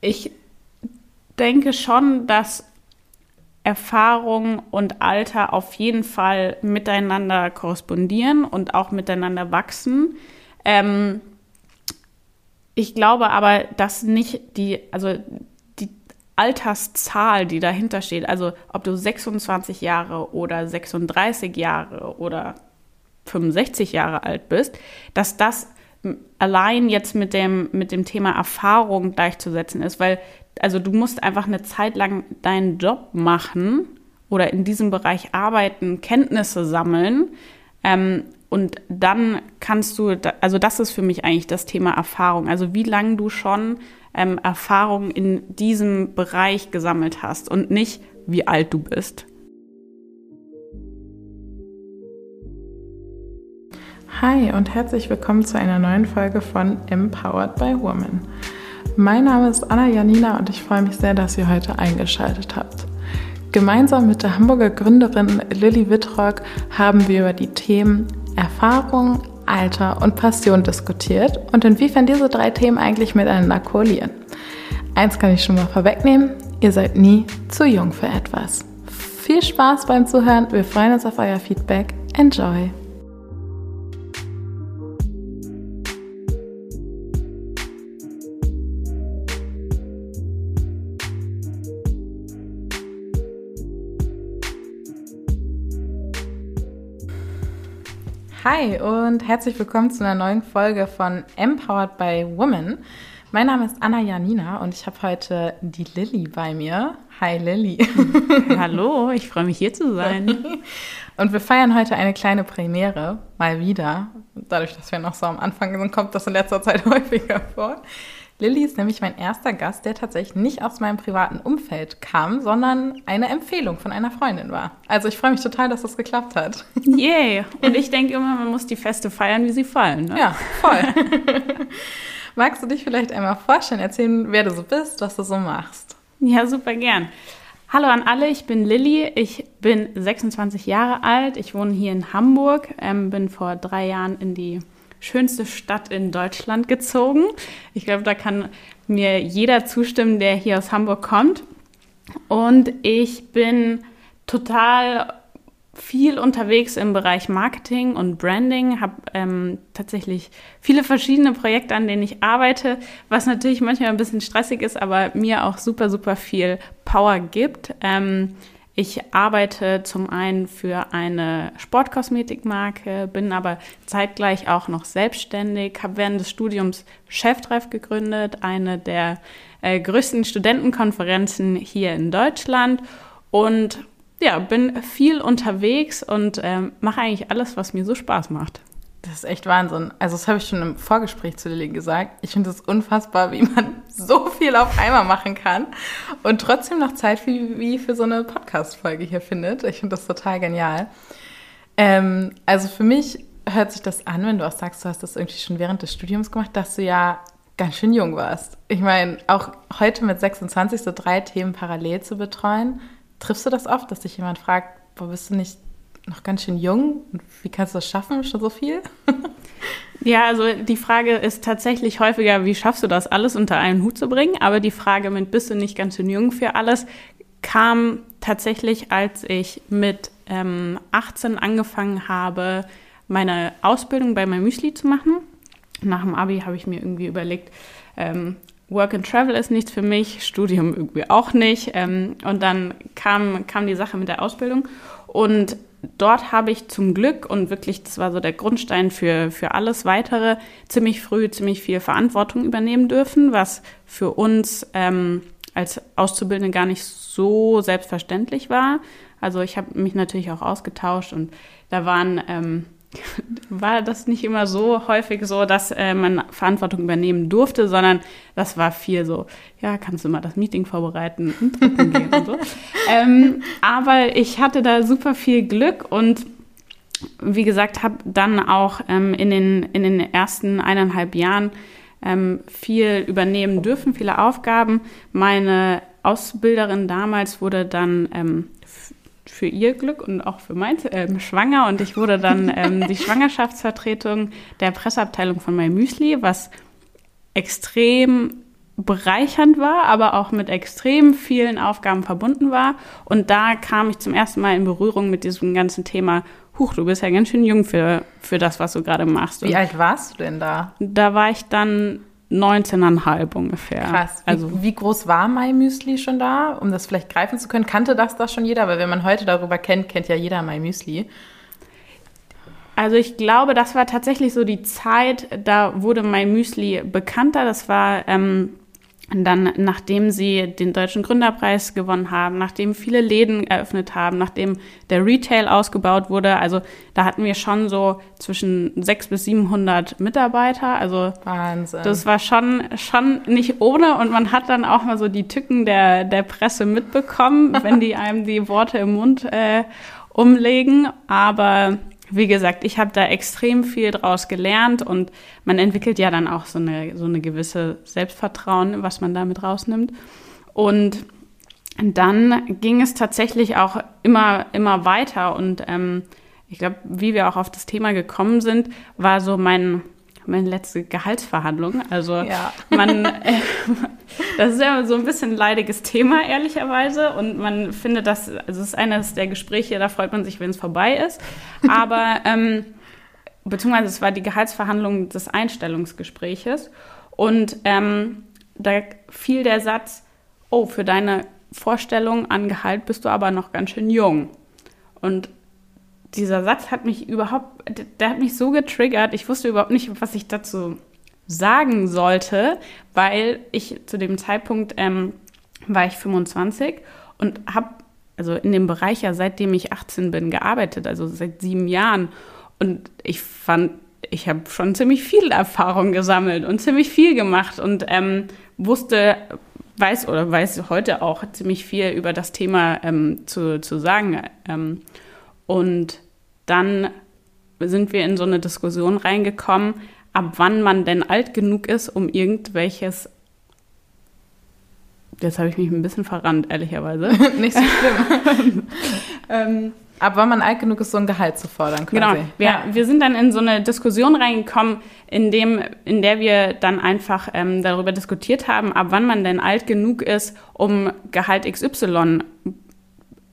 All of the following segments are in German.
ich denke schon, dass Erfahrung und Alter auf jeden Fall miteinander korrespondieren und auch miteinander wachsen. Ähm, ich glaube aber, dass nicht die, also die Alterszahl, die dahinter steht, also ob du 26 Jahre oder 36 Jahre oder 65 Jahre alt bist, dass das allein jetzt mit dem, mit dem Thema Erfahrung gleichzusetzen ist, weil also du musst einfach eine Zeit lang deinen Job machen oder in diesem Bereich arbeiten, Kenntnisse sammeln. Ähm, und dann kannst du, also das ist für mich eigentlich das Thema Erfahrung. Also wie lange du schon ähm, Erfahrung in diesem Bereich gesammelt hast und nicht, wie alt du bist. Hi und herzlich willkommen zu einer neuen Folge von Empowered by Women. Mein Name ist Anna Janina und ich freue mich sehr, dass ihr heute eingeschaltet habt. Gemeinsam mit der Hamburger Gründerin Lilly Wittrock haben wir über die Themen Erfahrung, Alter und Passion diskutiert und inwiefern diese drei Themen eigentlich miteinander koalieren. Eins kann ich schon mal vorwegnehmen, ihr seid nie zu jung für etwas. Viel Spaß beim Zuhören, wir freuen uns auf euer Feedback. Enjoy! Hi und herzlich willkommen zu einer neuen Folge von Empowered by Women. Mein Name ist Anna Janina und ich habe heute die Lilly bei mir. Hi Lilly. Hallo, ich freue mich hier zu sein. Und wir feiern heute eine kleine Premiere, mal wieder. Dadurch, dass wir noch so am Anfang sind, kommt das in letzter Zeit häufiger vor. Lilly ist nämlich mein erster Gast, der tatsächlich nicht aus meinem privaten Umfeld kam, sondern eine Empfehlung von einer Freundin war. Also ich freue mich total, dass das geklappt hat. Yay! Und ich denke immer, man muss die Feste feiern, wie sie fallen. Ne? Ja, voll. Magst du dich vielleicht einmal vorstellen, erzählen, wer du so bist, was du so machst? Ja, super gern. Hallo an alle, ich bin Lilly, ich bin 26 Jahre alt, ich wohne hier in Hamburg, ähm, bin vor drei Jahren in die schönste Stadt in Deutschland gezogen. Ich glaube, da kann mir jeder zustimmen, der hier aus Hamburg kommt. Und ich bin total viel unterwegs im Bereich Marketing und Branding, habe ähm, tatsächlich viele verschiedene Projekte, an denen ich arbeite, was natürlich manchmal ein bisschen stressig ist, aber mir auch super, super viel Power gibt. Ähm, ich arbeite zum einen für eine Sportkosmetikmarke, bin aber zeitgleich auch noch selbstständig, habe während des Studiums Cheftreff gegründet, eine der äh, größten Studentenkonferenzen hier in Deutschland und ja, bin viel unterwegs und äh, mache eigentlich alles, was mir so Spaß macht. Das ist echt Wahnsinn. Also das habe ich schon im Vorgespräch zu Lilly gesagt. Ich finde es unfassbar, wie man so viel auf einmal machen kann und trotzdem noch Zeit wie, wie für so eine Podcast-Folge hier findet. Ich finde das total genial. Ähm, also für mich hört sich das an, wenn du auch sagst, du hast das irgendwie schon während des Studiums gemacht, dass du ja ganz schön jung warst. Ich meine, auch heute mit 26 so drei Themen parallel zu betreuen, triffst du das oft, dass dich jemand fragt, wo bist du nicht noch ganz schön jung. Wie kannst du das schaffen, schon so viel? ja, also die Frage ist tatsächlich häufiger, wie schaffst du das alles unter einen Hut zu bringen? Aber die Frage mit bist du nicht ganz schön jung für alles kam tatsächlich, als ich mit ähm, 18 angefangen habe, meine Ausbildung bei meinem Müsli zu machen. Nach dem Abi habe ich mir irgendwie überlegt, ähm, Work and Travel ist nichts für mich, Studium irgendwie auch nicht. Ähm, und dann kam, kam die Sache mit der Ausbildung. Und dort habe ich zum Glück und wirklich, das war so der Grundstein für, für alles weitere, ziemlich früh ziemlich viel Verantwortung übernehmen dürfen, was für uns ähm, als Auszubildende gar nicht so selbstverständlich war. Also ich habe mich natürlich auch ausgetauscht und da waren ähm, war das nicht immer so häufig so, dass äh, man Verantwortung übernehmen durfte, sondern das war viel so, ja, kannst du mal das Meeting vorbereiten und gehen und so. Ähm, aber ich hatte da super viel Glück und wie gesagt, habe dann auch ähm, in, den, in den ersten eineinhalb Jahren ähm, viel übernehmen dürfen, viele Aufgaben. Meine Ausbilderin damals wurde dann ähm, für ihr Glück und auch für mein äh, schwanger und ich wurde dann ähm, die Schwangerschaftsvertretung der Presseabteilung von My Müsli, was extrem bereichernd war, aber auch mit extrem vielen Aufgaben verbunden war. Und da kam ich zum ersten Mal in Berührung mit diesem ganzen Thema, huch, du bist ja ganz schön jung für, für das, was du gerade machst. Wie Und alt warst du denn da? da war ich dann 19,5 ungefähr. Krass. Wie, Also wie groß war My Müsli schon da, um das vielleicht greifen zu können? Kannte das das schon jeder? Weil wenn man heute darüber kennt, kennt ja jeder My Müsli. Also ich glaube, das war tatsächlich so die Zeit, da wurde mein Müsli bekannter. Das war ähm, dann, nachdem sie den Deutschen Gründerpreis gewonnen haben, nachdem viele Läden eröffnet haben, nachdem der Retail ausgebaut wurde. Also da hatten wir schon so zwischen 600 bis 700 Mitarbeiter. Also Wahnsinn. das war schon, schon nicht ohne und man hat dann auch mal so die Tücken der, der Presse mitbekommen, wenn die einem die Worte im Mund äh, umlegen. Aber wie gesagt, ich habe da extrem viel draus gelernt und man entwickelt ja dann auch so eine, so eine gewisse Selbstvertrauen, was man damit rausnimmt. Und dann ging es tatsächlich auch immer, immer weiter und ähm, ich glaube, wie wir auch auf das Thema gekommen sind, war so mein, meine letzte Gehaltsverhandlung. Also Ja. man, äh, das ist ja so ein bisschen ein leidiges Thema, ehrlicherweise. Und man findet das, also es ist eines der Gespräche, da freut man sich, wenn es vorbei ist. Aber, ähm, beziehungsweise es war die Gehaltsverhandlung des Einstellungsgespräches. Und ähm, da fiel der Satz, oh, für deine Vorstellung an Gehalt bist du aber noch ganz schön jung. Und dieser Satz hat mich überhaupt, der- der hat mich so getriggert. Ich wusste überhaupt nicht, was ich dazu sagen sollte, weil ich zu dem Zeitpunkt ähm, war ich 25 und habe also in dem Bereich ja seitdem ich 18 bin gearbeitet, also seit sieben Jahren. Und ich fand, ich habe schon ziemlich viel Erfahrung gesammelt und ziemlich viel gemacht und ähm, wusste, weiß oder weiß heute auch ziemlich viel über das Thema ähm, zu, zu sagen. Ähm, und dann sind wir in so eine Diskussion reingekommen, ab wann man denn alt genug ist, um irgendwelches. Jetzt habe ich mich ein bisschen verrannt, ehrlicherweise. Nicht so schlimm. ähm, Ab wann man alt genug ist, so ein Gehalt zu fordern, quasi. Genau. Wir, wir sind dann in so eine Diskussion reingekommen, in, dem, in der wir dann einfach ähm, darüber diskutiert haben, ab wann man denn alt genug ist, um Gehalt XY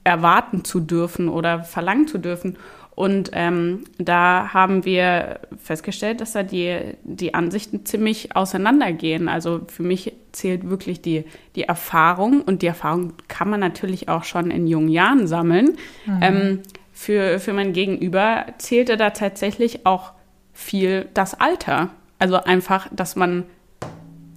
erwarten zu dürfen oder verlangen zu dürfen. Und ähm, da haben wir festgestellt, dass da die, die Ansichten ziemlich auseinandergehen. Also für mich zählt wirklich die, die Erfahrung und die Erfahrung kann man natürlich auch schon in jungen Jahren sammeln. Ähm, für, für mein Gegenüber zählte da tatsächlich auch viel das Alter. Also einfach, dass man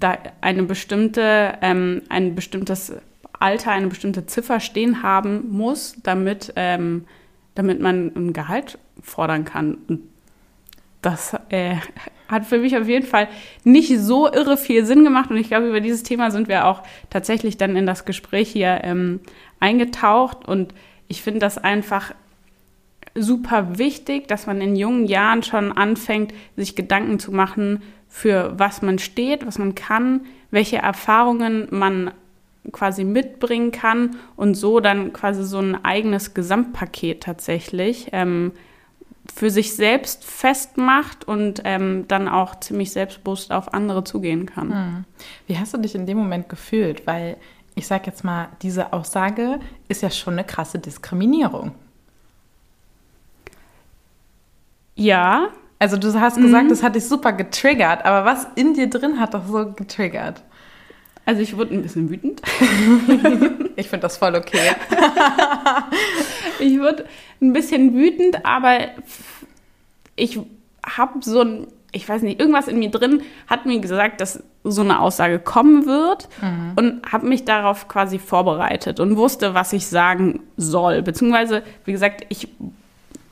da eine bestimmte, ähm, ein bestimmtes Alter, eine bestimmte Ziffer stehen haben muss, damit, ähm, damit man ein Gehalt fordern kann. Und das äh, hat für mich auf jeden Fall nicht so irre viel Sinn gemacht. Und ich glaube, über dieses Thema sind wir auch tatsächlich dann in das Gespräch hier ähm, eingetaucht. Und ich finde das einfach super wichtig, dass man in jungen Jahren schon anfängt, sich Gedanken zu machen, für was man steht, was man kann, welche Erfahrungen man quasi mitbringen kann und so dann quasi so ein eigenes Gesamtpaket tatsächlich ähm, für sich selbst festmacht und ähm, dann auch ziemlich selbstbewusst auf andere zugehen kann. Hm. Wie hast du dich in dem Moment gefühlt? Weil ich sag jetzt mal, diese Aussage ist ja schon eine krasse Diskriminierung. Ja, Also du hast gesagt, das hat dich super getriggert, aber was in dir drin hat das so getriggert? Also ich wurde ein bisschen wütend. Ich finde das voll okay. Ich wurde ein bisschen wütend, aber ich habe so ein, ich weiß nicht, irgendwas in mir drin hat mir gesagt, dass so eine Aussage kommen wird und habe mich darauf quasi vorbereitet und wusste, was ich sagen soll. Beziehungsweise, wie gesagt, ich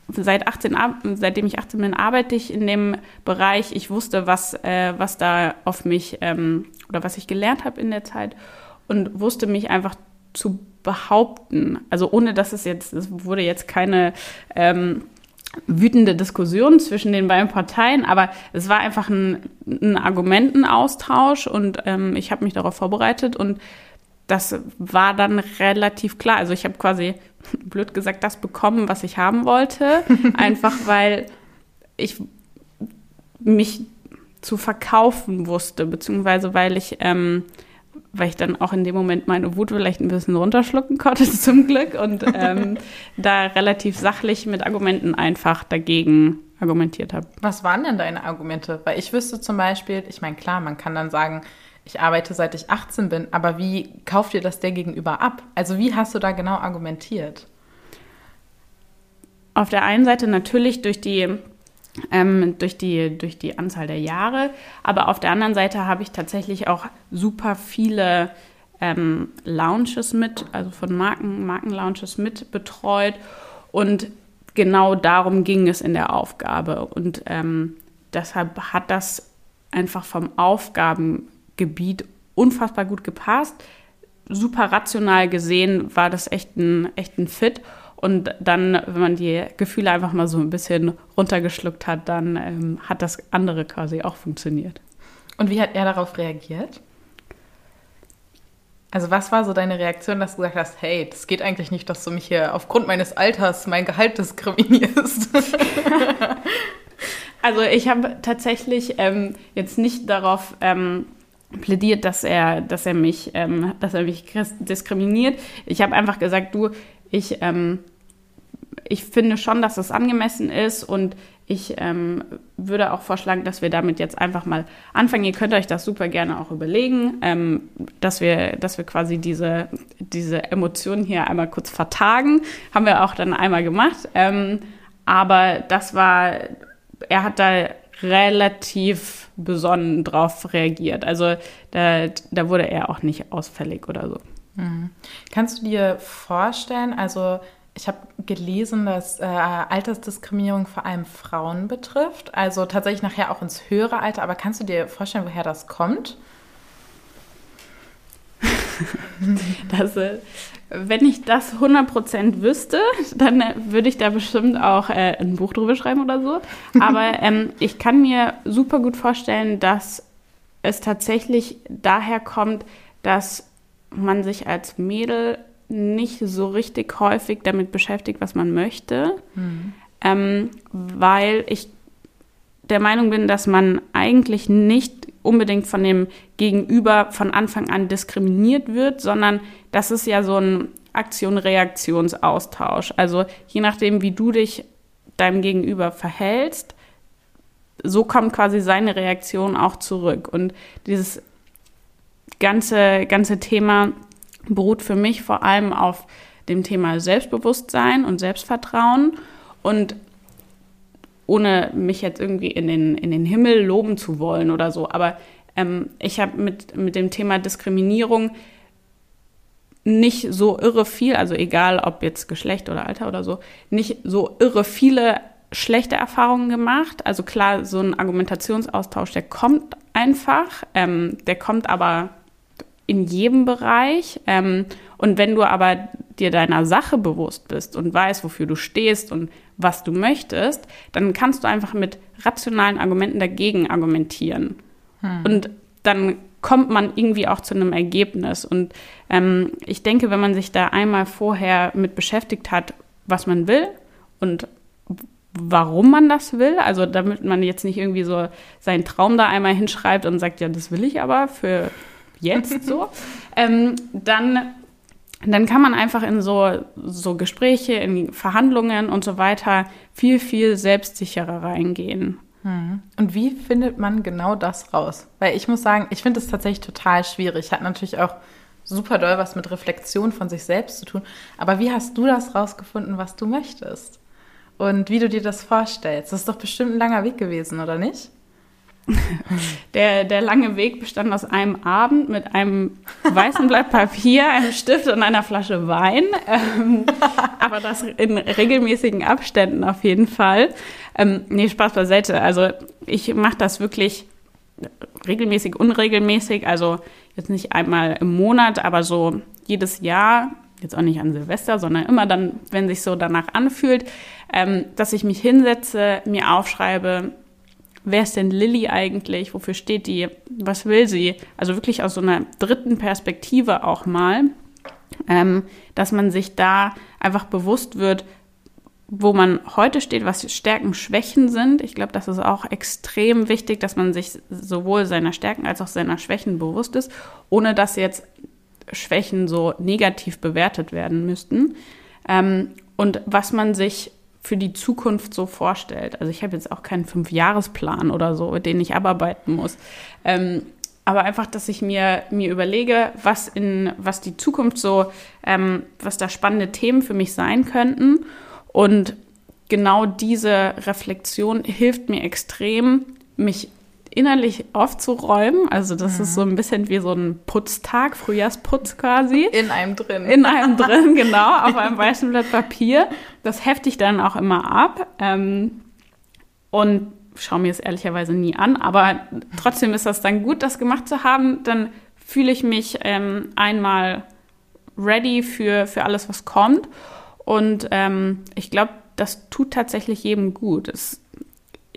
seit 18, ar- seitdem ich 18 bin, arbeite ich in dem Bereich. Ich wusste, was, äh, was da auf mich ähm, oder was ich gelernt habe in der Zeit und wusste mich einfach zu behaupten. Also ohne dass es jetzt, es wurde jetzt keine ähm, wütende Diskussion zwischen den beiden Parteien, aber es war einfach ein, ein Argumentenaustausch und ähm, ich habe mich darauf vorbereitet und das war dann relativ klar. Also ich habe quasi, blöd gesagt, das bekommen, was ich haben wollte. einfach weil ich mich zu verkaufen wusste, beziehungsweise weil ich, ähm, weil ich dann auch in dem Moment meine Wut vielleicht ein bisschen runterschlucken konnte, zum Glück, und ähm, da relativ sachlich mit Argumenten einfach dagegen argumentiert habe. Was waren denn deine Argumente? Weil ich wüsste zum Beispiel, ich meine, klar, man kann dann sagen, ich arbeite seit ich 18 bin, aber wie kauft dir das der gegenüber ab? Also wie hast du da genau argumentiert? Auf der einen Seite natürlich durch die ähm, durch, die, durch die Anzahl der Jahre. Aber auf der anderen Seite habe ich tatsächlich auch super viele ähm, Launches mit, also von Marken, Markenlaunches mit betreut. Und genau darum ging es in der Aufgabe. Und ähm, deshalb hat das einfach vom Aufgabengebiet unfassbar gut gepasst. Super rational gesehen war das echt ein, echt ein Fit. Und dann, wenn man die Gefühle einfach mal so ein bisschen runtergeschluckt hat, dann ähm, hat das andere quasi auch funktioniert. Und wie hat er darauf reagiert? Also was war so deine Reaktion, dass du gesagt hast, hey, das geht eigentlich nicht, dass du mich hier aufgrund meines Alters mein Gehalt diskriminierst? also ich habe tatsächlich ähm, jetzt nicht darauf ähm, plädiert, dass er, dass er mich, ähm, dass er mich diskriminiert. Ich habe einfach gesagt, du, ich, ähm, ich finde schon, dass es angemessen ist und ich ähm, würde auch vorschlagen, dass wir damit jetzt einfach mal anfangen. Ihr könnt euch das super gerne auch überlegen, ähm, dass, wir, dass wir quasi diese, diese Emotionen hier einmal kurz vertagen. Haben wir auch dann einmal gemacht. Ähm, aber das war, er hat da relativ besonnen drauf reagiert. Also da, da wurde er auch nicht ausfällig oder so. Mhm. Kannst du dir vorstellen, also ich habe gelesen, dass äh, Altersdiskriminierung vor allem Frauen betrifft, also tatsächlich nachher auch ins höhere Alter, aber kannst du dir vorstellen, woher das kommt? das, äh, wenn ich das 100% wüsste, dann äh, würde ich da bestimmt auch äh, ein Buch drüber schreiben oder so. Aber ähm, ich kann mir super gut vorstellen, dass es tatsächlich daher kommt, dass man sich als Mädel nicht so richtig häufig damit beschäftigt, was man möchte, mhm. ähm, weil ich der Meinung bin, dass man eigentlich nicht unbedingt von dem Gegenüber von Anfang an diskriminiert wird, sondern das ist ja so ein Aktion-Reaktionsaustausch. Also je nachdem, wie du dich deinem Gegenüber verhältst, so kommt quasi seine Reaktion auch zurück. Und dieses ganze, ganze Thema beruht für mich vor allem auf dem Thema Selbstbewusstsein und Selbstvertrauen und ohne mich jetzt irgendwie in den, in den Himmel loben zu wollen oder so. Aber ähm, ich habe mit, mit dem Thema Diskriminierung nicht so irre viel, also egal ob jetzt Geschlecht oder Alter oder so, nicht so irre viele schlechte Erfahrungen gemacht. Also klar, so ein Argumentationsaustausch, der kommt einfach, ähm, der kommt aber in jedem Bereich. Ähm, und wenn du aber dir deiner Sache bewusst bist und weißt, wofür du stehst und was du möchtest, dann kannst du einfach mit rationalen Argumenten dagegen argumentieren. Hm. Und dann kommt man irgendwie auch zu einem Ergebnis. Und ähm, ich denke, wenn man sich da einmal vorher mit beschäftigt hat, was man will und warum man das will, also damit man jetzt nicht irgendwie so seinen Traum da einmal hinschreibt und sagt, ja, das will ich aber für jetzt so, ähm, dann, dann kann man einfach in so, so Gespräche, in Verhandlungen und so weiter viel, viel selbstsicherer reingehen. Hm. Und wie findet man genau das raus? Weil ich muss sagen, ich finde es tatsächlich total schwierig. Hat natürlich auch super doll was mit Reflexion von sich selbst zu tun. Aber wie hast du das rausgefunden, was du möchtest? Und wie du dir das vorstellst? Das ist doch bestimmt ein langer Weg gewesen, oder nicht? Der, der lange Weg bestand aus einem Abend mit einem weißen Blatt Papier, einem Stift und einer Flasche Wein. Ähm, aber das in regelmäßigen Abständen auf jeden Fall. Ähm, nee, Spaß beiseite. Also ich mache das wirklich regelmäßig, unregelmäßig. Also jetzt nicht einmal im Monat, aber so jedes Jahr. Jetzt auch nicht an Silvester, sondern immer dann, wenn sich so danach anfühlt, ähm, dass ich mich hinsetze, mir aufschreibe, wer ist denn Lilly eigentlich, wofür steht die, was will sie? Also wirklich aus so einer dritten Perspektive auch mal, ähm, dass man sich da einfach bewusst wird, wo man heute steht, was Stärken, Schwächen sind. Ich glaube, das ist auch extrem wichtig, dass man sich sowohl seiner Stärken als auch seiner Schwächen bewusst ist, ohne dass jetzt Schwächen so negativ bewertet werden müssten. Ähm, und was man sich für die Zukunft so vorstellt. Also ich habe jetzt auch keinen Fünfjahresplan oder so, den ich abarbeiten muss. Ähm, aber einfach, dass ich mir, mir überlege, was, in, was die Zukunft so, ähm, was da spannende Themen für mich sein könnten. Und genau diese Reflexion hilft mir extrem, mich innerlich aufzuräumen. Also das mhm. ist so ein bisschen wie so ein Putztag, Frühjahrsputz quasi. In einem drin. In einem drin, genau, auf einem weißen Blatt Papier. Das hefte ich dann auch immer ab. Ähm, und schaue mir es ehrlicherweise nie an, aber trotzdem ist das dann gut, das gemacht zu haben. Dann fühle ich mich ähm, einmal ready für, für alles, was kommt. Und ähm, ich glaube, das tut tatsächlich jedem gut. Es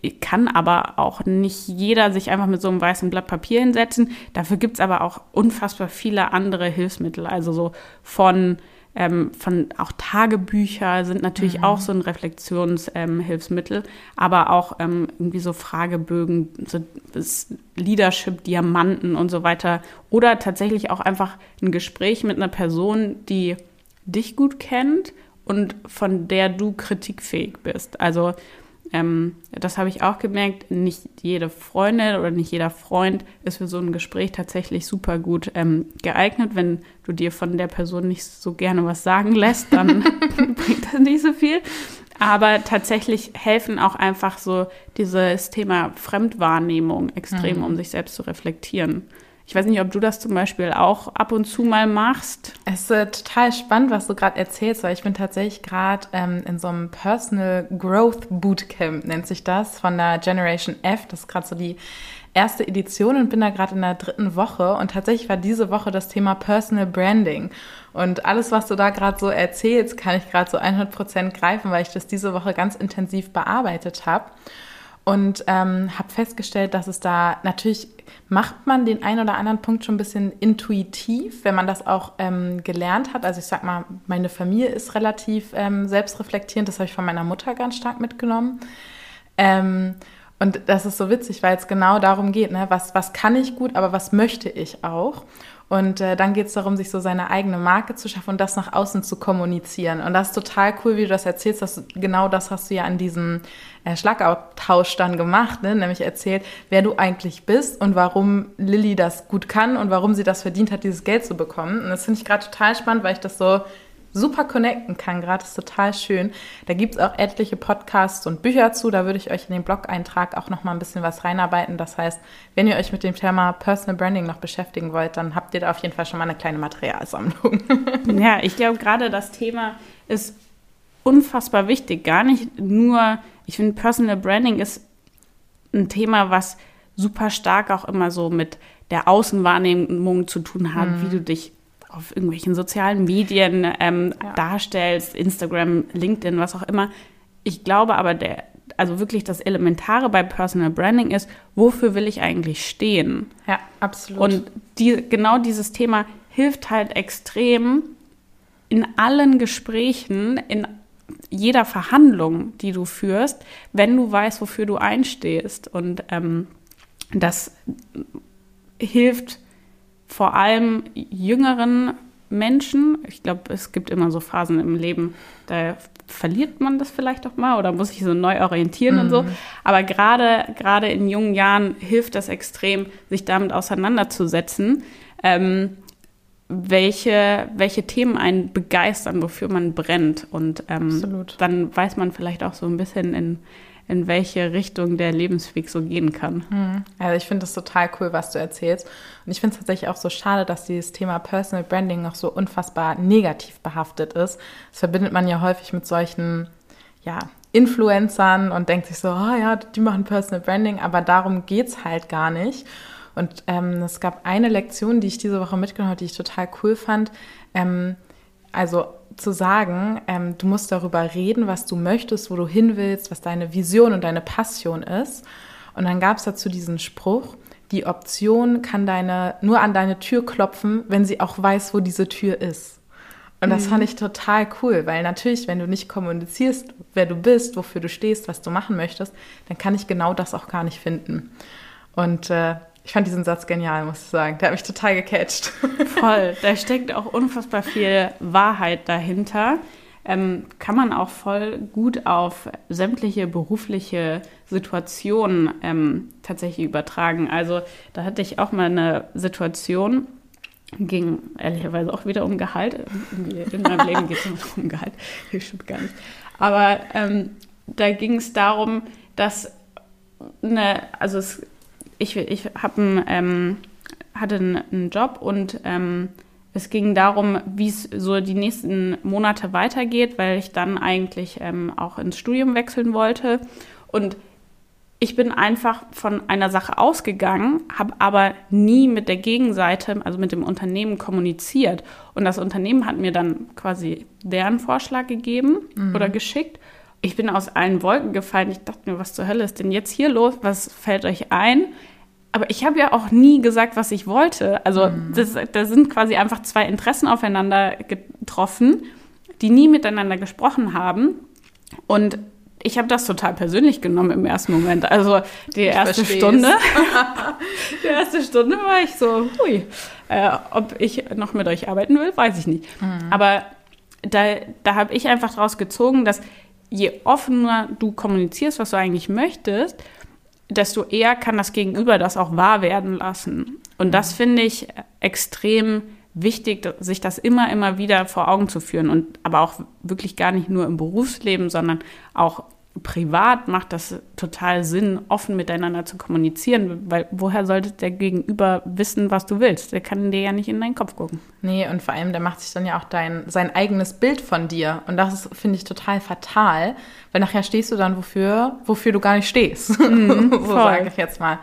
kann aber auch nicht jeder sich einfach mit so einem weißen Blatt Papier hinsetzen. Dafür gibt es aber auch unfassbar viele andere Hilfsmittel. Also so von, ähm, von auch Tagebücher sind natürlich mhm. auch so ein Reflexionshilfsmittel, ähm, aber auch ähm, irgendwie so Fragebögen, so Leadership-Diamanten und so weiter. Oder tatsächlich auch einfach ein Gespräch mit einer Person, die dich gut kennt und von der du kritikfähig bist. Also ähm, das habe ich auch gemerkt, nicht jede Freundin oder nicht jeder Freund ist für so ein Gespräch tatsächlich super gut ähm, geeignet. Wenn du dir von der Person nicht so gerne was sagen lässt, dann bringt das nicht so viel. Aber tatsächlich helfen auch einfach so dieses Thema Fremdwahrnehmung extrem, mhm. um sich selbst zu reflektieren. Ich weiß nicht, ob du das zum Beispiel auch ab und zu mal machst. Es ist äh, total spannend, was du gerade erzählst, weil ich bin tatsächlich gerade ähm, in so einem Personal Growth Bootcamp, nennt sich das, von der Generation F. Das ist gerade so die erste Edition und bin da gerade in der dritten Woche. Und tatsächlich war diese Woche das Thema Personal Branding. Und alles, was du da gerade so erzählst, kann ich gerade so 100 Prozent greifen, weil ich das diese Woche ganz intensiv bearbeitet habe und ähm, habe festgestellt, dass es da natürlich macht man den einen oder anderen Punkt schon ein bisschen intuitiv, wenn man das auch ähm, gelernt hat. Also ich sag mal, meine Familie ist relativ ähm, selbstreflektierend, das habe ich von meiner Mutter ganz stark mitgenommen. Ähm, und das ist so witzig, weil es genau darum geht, ne? was, was kann ich gut, aber was möchte ich auch? Und äh, dann geht es darum, sich so seine eigene Marke zu schaffen und das nach außen zu kommunizieren. Und das ist total cool, wie du das erzählst. Dass genau das hast du ja an diesem äh, Schlagabtausch dann gemacht, ne? nämlich erzählt, wer du eigentlich bist und warum Lilly das gut kann und warum sie das verdient hat, dieses Geld zu bekommen. Und das finde ich gerade total spannend, weil ich das so super connecten kann. Gerade ist total schön. Da gibt es auch etliche Podcasts und Bücher zu. Da würde ich euch in den Blog-Eintrag auch noch mal ein bisschen was reinarbeiten. Das heißt, wenn ihr euch mit dem Thema Personal Branding noch beschäftigen wollt, dann habt ihr da auf jeden Fall schon mal eine kleine Materialsammlung. ja, ich glaube, gerade das Thema ist unfassbar wichtig. Gar nicht nur, ich finde, Personal Branding ist ein Thema, was super stark auch immer so mit der Außenwahrnehmung zu tun hat, mhm. wie du dich auf irgendwelchen sozialen Medien ähm, ja. darstellst, Instagram, LinkedIn, was auch immer. Ich glaube aber, der, also wirklich das Elementare bei Personal Branding ist, wofür will ich eigentlich stehen? Ja, absolut. Und die, genau dieses Thema hilft halt extrem in allen Gesprächen, in jeder Verhandlung, die du führst, wenn du weißt, wofür du einstehst. Und ähm, das hilft vor allem jüngeren Menschen, ich glaube, es gibt immer so Phasen im Leben, da verliert man das vielleicht auch mal oder muss sich so neu orientieren mhm. und so. Mhm. Aber gerade gerade in jungen Jahren hilft das extrem, sich damit auseinanderzusetzen, ähm, welche, welche Themen einen begeistern, wofür man brennt. Und ähm, dann weiß man vielleicht auch so ein bisschen in in welche Richtung der Lebensweg so gehen kann. Hm. Also ich finde das total cool, was du erzählst. Und ich finde es tatsächlich auch so schade, dass dieses Thema Personal Branding noch so unfassbar negativ behaftet ist. Das verbindet man ja häufig mit solchen, ja, Influencern und denkt sich so, oh ja, die machen Personal Branding, aber darum geht es halt gar nicht. Und ähm, es gab eine Lektion, die ich diese Woche mitgenommen habe, die ich total cool fand. Ähm, also zu sagen, ähm, du musst darüber reden, was du möchtest, wo du hin willst, was deine Vision und deine Passion ist. Und dann gab es dazu diesen Spruch, die Option kann deine, nur an deine Tür klopfen, wenn sie auch weiß, wo diese Tür ist. Und das mhm. fand ich total cool, weil natürlich, wenn du nicht kommunizierst, wer du bist, wofür du stehst, was du machen möchtest, dann kann ich genau das auch gar nicht finden. Und äh, ich fand diesen Satz genial, muss ich sagen. Der hat mich total gecatcht. Voll. Da steckt auch unfassbar viel Wahrheit dahinter. Ähm, kann man auch voll gut auf sämtliche berufliche Situationen ähm, tatsächlich übertragen. Also da hatte ich auch mal eine Situation, ging ehrlicherweise auch wieder um Gehalt. In meinem Leben geht es immer um Gehalt. Das stimmt gar nicht. Aber ähm, da ging es darum, dass eine, also es ich, ich ein, ähm, hatte einen, Job und ähm, es ging darum, wie es so die nächsten Monate weitergeht, weil ich dann eigentlich ähm, auch ins Studium wechseln wollte. Und ich bin einfach von einer Sache ausgegangen, habe aber nie mit der Gegenseite, also mit dem Unternehmen kommuniziert. Und das Unternehmen hat mir dann quasi deren Vorschlag gegeben mhm. oder geschickt. Ich bin aus allen Wolken gefallen. Ich dachte mir, was zur Hölle ist denn jetzt hier los? Was fällt euch ein? Aber ich habe ja auch nie gesagt, was ich wollte. Also mhm. das, da sind quasi einfach zwei Interessen aufeinander getroffen, die nie miteinander gesprochen haben. Und ich habe das total persönlich genommen im ersten Moment. Also die erste Stunde, die erste Stunde war ich so, hui, äh, ob ich noch mit euch arbeiten will, weiß ich nicht. Mhm. Aber da, da habe ich einfach daraus gezogen, dass je offener du kommunizierst, was du eigentlich möchtest, desto eher kann das Gegenüber das auch wahr werden lassen. Und das mhm. finde ich extrem wichtig, sich das immer, immer wieder vor Augen zu führen. Und aber auch wirklich gar nicht nur im Berufsleben, sondern auch privat macht das total Sinn, offen miteinander zu kommunizieren, weil woher sollte der Gegenüber wissen, was du willst? Der kann dir ja nicht in deinen Kopf gucken. Nee, und vor allem, der macht sich dann ja auch dein, sein eigenes Bild von dir. Und das finde ich total fatal, weil nachher stehst du dann wofür, wofür du gar nicht stehst. Mhm, so sage ich jetzt mal.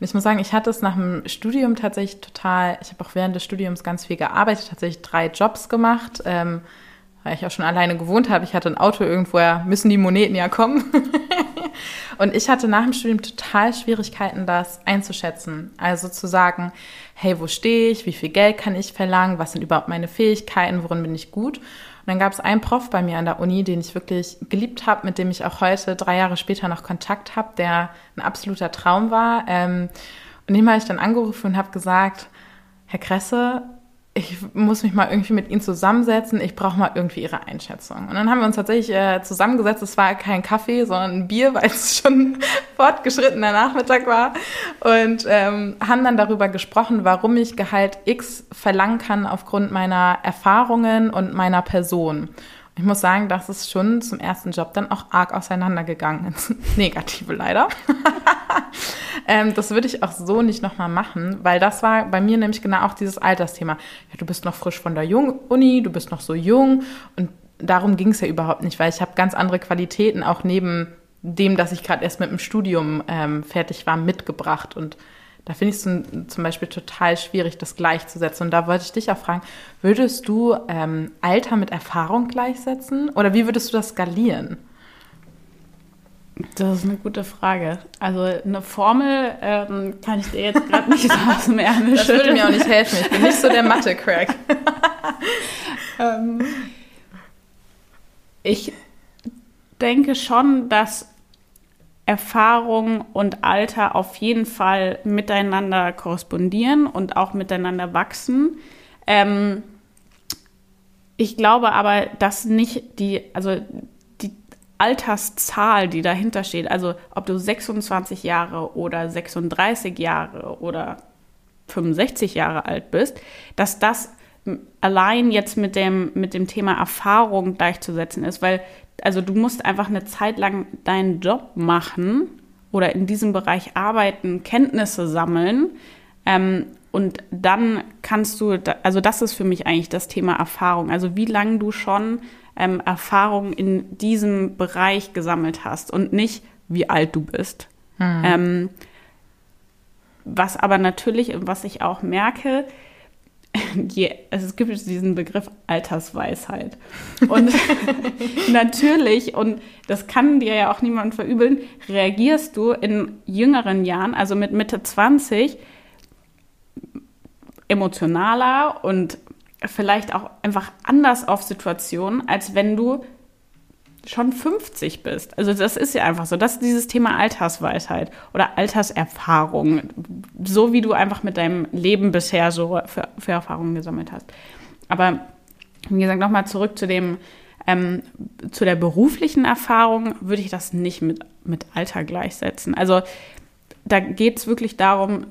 Und ich muss sagen, ich hatte es nach dem Studium tatsächlich total, ich habe auch während des Studiums ganz viel gearbeitet, tatsächlich drei Jobs gemacht. Ähm, weil ich auch schon alleine gewohnt habe. Ich hatte ein Auto irgendwoher, müssen die Moneten ja kommen. und ich hatte nach dem Studium total Schwierigkeiten, das einzuschätzen. Also zu sagen, hey, wo stehe ich? Wie viel Geld kann ich verlangen? Was sind überhaupt meine Fähigkeiten? Worin bin ich gut? Und dann gab es einen Prof bei mir an der Uni, den ich wirklich geliebt habe, mit dem ich auch heute, drei Jahre später, noch Kontakt habe, der ein absoluter Traum war. Ähm, und dem habe ich dann angerufen und habe gesagt, Herr Kresse, ich muss mich mal irgendwie mit ihnen zusammensetzen, ich brauche mal irgendwie ihre Einschätzung. Und dann haben wir uns tatsächlich äh, zusammengesetzt, es war kein Kaffee, sondern ein Bier, weil es schon fortgeschrittener Nachmittag war. Und ähm, haben dann darüber gesprochen, warum ich Gehalt X verlangen kann aufgrund meiner Erfahrungen und meiner Person. Ich muss sagen, das ist schon zum ersten Job dann auch arg auseinandergegangen. Ins Negative leider. ähm, das würde ich auch so nicht nochmal machen, weil das war bei mir nämlich genau auch dieses Altersthema. Ja, du bist noch frisch von der Jung Uni, du bist noch so jung und darum ging es ja überhaupt nicht, weil ich habe ganz andere Qualitäten auch neben dem, dass ich gerade erst mit dem Studium ähm, fertig war, mitgebracht und da finde ich es zum Beispiel total schwierig, das gleichzusetzen. Und da wollte ich dich auch fragen, würdest du ähm, Alter mit Erfahrung gleichsetzen oder wie würdest du das skalieren? Das ist eine gute Frage. Also eine Formel ähm, kann ich dir jetzt gerade nicht aus dem Ärmel Das würde mir auch nicht helfen. Ich bin nicht so der Mathe-Crack. ähm, ich denke schon, dass Erfahrung und Alter auf jeden Fall miteinander korrespondieren und auch miteinander wachsen. Ähm, ich glaube aber, dass nicht die, also die Alterszahl, die dahinter steht, also ob du 26 Jahre oder 36 Jahre oder 65 Jahre alt bist, dass das allein jetzt mit dem, mit dem Thema Erfahrung gleichzusetzen ist, weil also du musst einfach eine Zeit lang deinen Job machen oder in diesem Bereich arbeiten, Kenntnisse sammeln. Ähm, und dann kannst du, also das ist für mich eigentlich das Thema Erfahrung. Also wie lange du schon ähm, Erfahrung in diesem Bereich gesammelt hast und nicht, wie alt du bist. Hm. Ähm, was aber natürlich, was ich auch merke, je, also es gibt diesen Begriff Altersweisheit. Und natürlich, und das kann dir ja auch niemand verübeln, reagierst du in jüngeren Jahren, also mit Mitte 20, emotionaler und vielleicht auch einfach anders auf Situationen, als wenn du schon 50 bist. Also das ist ja einfach so. Das ist dieses Thema Altersweisheit oder Alterserfahrung. So wie du einfach mit deinem Leben bisher so für, für Erfahrungen gesammelt hast. Aber wie gesagt, nochmal zurück zu dem, ähm, zu der beruflichen Erfahrung würde ich das nicht mit, mit Alter gleichsetzen. Also da geht es wirklich darum,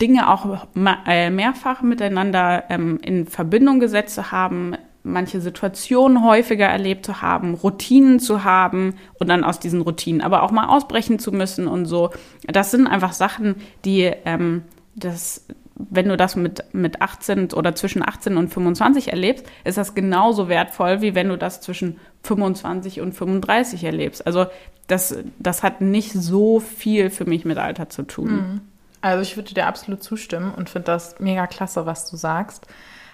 Dinge auch äh, mehrfach miteinander ähm, in Verbindung gesetzt zu haben, manche Situationen häufiger erlebt zu haben, Routinen zu haben und dann aus diesen Routinen aber auch mal ausbrechen zu müssen und so. Das sind einfach Sachen, die ähm, das, wenn du das mit, mit 18 oder zwischen 18 und 25 erlebst, ist das genauso wertvoll, wie wenn du das zwischen 25 und 35 erlebst. Also das, das hat nicht so viel für mich mit Alter zu tun. Mhm. Also ich würde dir absolut zustimmen und finde das mega klasse, was du sagst.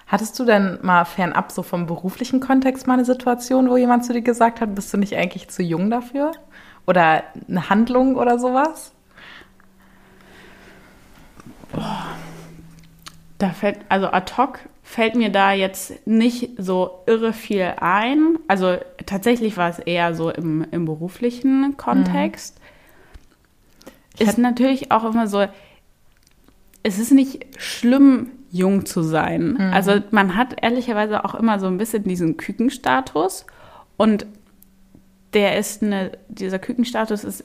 Hattest du denn mal fernab so vom beruflichen Kontext mal eine Situation, wo jemand zu dir gesagt hat, bist du nicht eigentlich zu jung dafür? Oder eine Handlung oder sowas? Boah. Da fällt, also ad hoc fällt mir da jetzt nicht so irre viel ein. Also tatsächlich war es eher so im, im beruflichen Kontext. Mhm. Ist natürlich auch immer so, es ist nicht schlimm, jung zu sein. Mhm. Also man hat ehrlicherweise auch immer so ein bisschen diesen Kükenstatus und der ist eine, dieser Kükenstatus ist,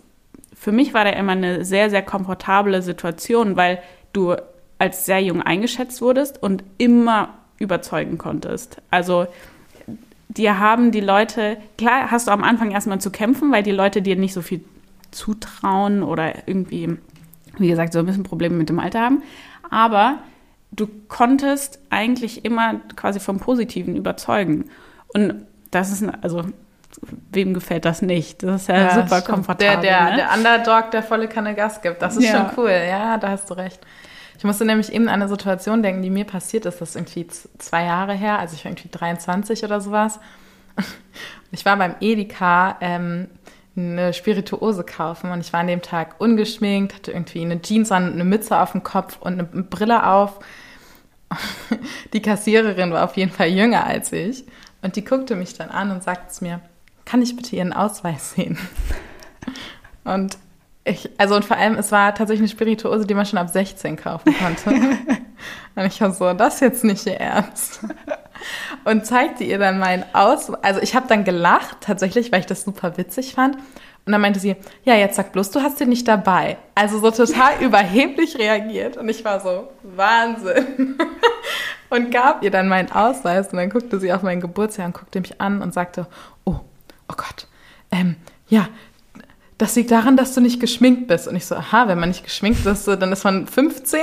für mich war der immer eine sehr, sehr komfortable Situation, weil du als sehr jung eingeschätzt wurdest und immer überzeugen konntest. Also dir haben die Leute, klar hast du am Anfang erstmal zu kämpfen, weil die Leute dir nicht so viel zutrauen oder irgendwie wie gesagt, so ein bisschen Probleme mit dem Alter haben. Aber du konntest eigentlich immer quasi vom Positiven überzeugen. Und das ist, also, wem gefällt das nicht? Das ist ja, ja super komfortabel. Der, der, ne? der Underdog, der volle Kanne Gas gibt. Das ist ja. schon cool. Ja, da hast du recht. Ich musste nämlich eben an eine Situation denken, die mir passiert ist. Das ist irgendwie zwei Jahre her, also ich war irgendwie 23 oder sowas. Ich war beim Edeka ähm, eine Spirituose kaufen und ich war an dem Tag ungeschminkt, hatte irgendwie eine Jeans an, eine Mütze auf dem Kopf und eine Brille auf. Die Kassiererin war auf jeden Fall jünger als ich und die guckte mich dann an und sagte zu mir, kann ich bitte Ihren Ausweis sehen? Und ich, also und vor allem, es war tatsächlich eine Spirituose, die man schon ab 16 kaufen konnte. und ich war so, das ist jetzt nicht Ihr Ernst. Und zeigte ihr dann meinen Aus. Also ich habe dann gelacht, tatsächlich, weil ich das super witzig fand. Und dann meinte sie, ja, jetzt sag bloß, du hast den nicht dabei. Also so total überheblich reagiert. Und ich war so, Wahnsinn. und gab ihr dann meinen Ausweis. Und dann guckte sie auf meinen Geburtsjahr und guckte mich an und sagte, oh, oh Gott, ähm, ja, das liegt daran, dass du nicht geschminkt bist. Und ich so, aha, wenn man nicht geschminkt ist, dann ist man 15?